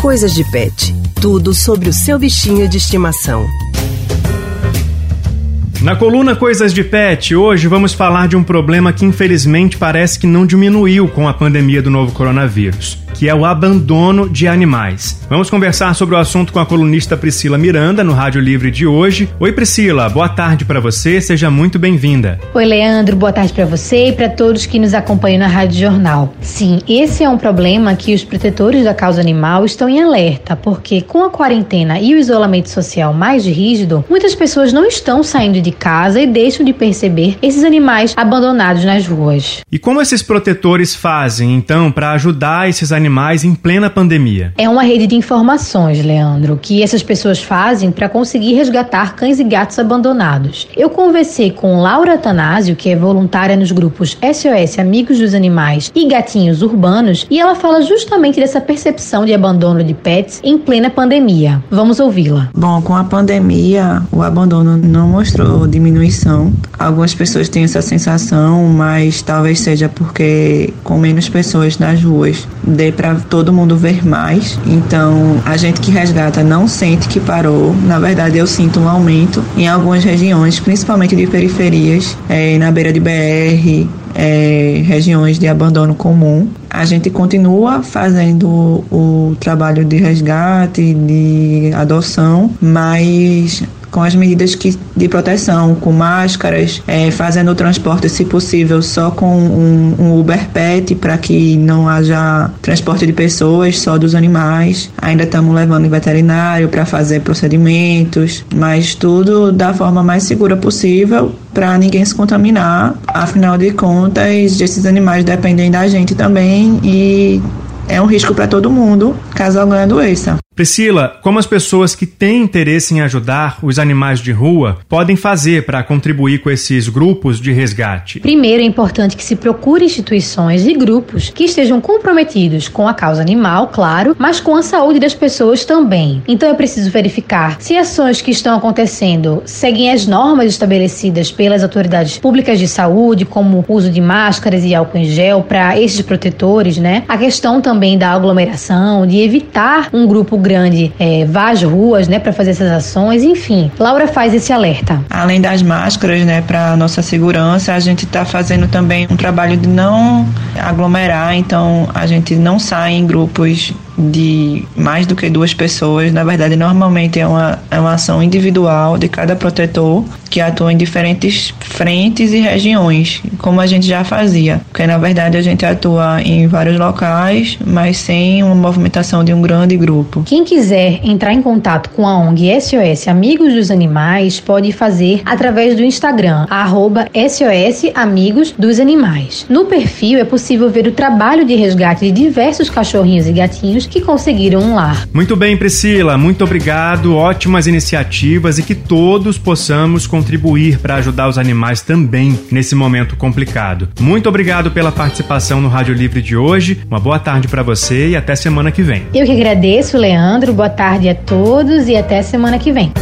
Coisas de Pet. Tudo sobre o seu bichinho de estimação. Na coluna Coisas de Pet, hoje vamos falar de um problema que infelizmente parece que não diminuiu com a pandemia do novo coronavírus que é o abandono de animais. Vamos conversar sobre o assunto com a colunista Priscila Miranda no Rádio Livre de hoje. Oi Priscila, boa tarde para você, seja muito bem-vinda. Oi Leandro, boa tarde para você e para todos que nos acompanham na Rádio Jornal. Sim, esse é um problema que os protetores da causa animal estão em alerta, porque com a quarentena e o isolamento social mais rígido, muitas pessoas não estão saindo de casa e deixam de perceber esses animais abandonados nas ruas. E como esses protetores fazem então para ajudar esses animais em plena pandemia. É uma rede de informações, Leandro, que essas pessoas fazem para conseguir resgatar cães e gatos abandonados. Eu conversei com Laura Tanásio, que é voluntária nos grupos SOS Amigos dos Animais e Gatinhos Urbanos, e ela fala justamente dessa percepção de abandono de pets em plena pandemia. Vamos ouvi-la. Bom, com a pandemia, o abandono não mostrou diminuição. Algumas pessoas têm essa sensação, mas talvez seja porque com menos pessoas nas ruas, de para todo mundo ver mais. Então, a gente que resgata não sente que parou. Na verdade, eu sinto um aumento em algumas regiões, principalmente de periferias, é, na beira de BR, é, regiões de abandono comum. A gente continua fazendo o trabalho de resgate, de adoção, mas com as medidas que, de proteção, com máscaras, é, fazendo o transporte, se possível, só com um, um Uber Pet para que não haja transporte de pessoas, só dos animais. Ainda estamos levando em veterinário para fazer procedimentos, mas tudo da forma mais segura possível para ninguém se contaminar. Afinal de contas, esses animais dependem da gente também e é um risco para todo mundo caso alguém adoeça. Priscila, como as pessoas que têm interesse em ajudar os animais de rua podem fazer para contribuir com esses grupos de resgate? Primeiro, é importante que se procure instituições e grupos que estejam comprometidos com a causa animal, claro, mas com a saúde das pessoas também. Então é preciso verificar se ações que estão acontecendo seguem as normas estabelecidas pelas autoridades públicas de saúde, como o uso de máscaras e álcool em gel para esses protetores, né? A questão também da aglomeração, de evitar um grupo grande é, vá às ruas, né, para fazer essas ações, enfim. Laura faz esse alerta. Além das máscaras, né, para nossa segurança, a gente está fazendo também um trabalho de não aglomerar, então a gente não sai em grupos de mais do que duas pessoas. Na verdade, normalmente é uma, é uma ação individual de cada protetor que atua em diferentes frentes e regiões, como a gente já fazia. Porque, na verdade, a gente atua em vários locais, mas sem uma movimentação de um grande grupo. Quem quiser entrar em contato com a ONG SOS Amigos dos Animais pode fazer através do Instagram, arroba SOS Amigos dos Animais. No perfil é possível ver o trabalho de resgate de diversos cachorrinhos e gatinhos que conseguiram um lar. Muito bem, Priscila, muito obrigado. Ótimas iniciativas e que todos possamos contribuir para ajudar os animais também nesse momento complicado. Muito obrigado pela participação no Rádio Livre de hoje. Uma boa tarde para você e até semana que vem. Eu que agradeço, Leandro. Boa tarde a todos e até semana que vem.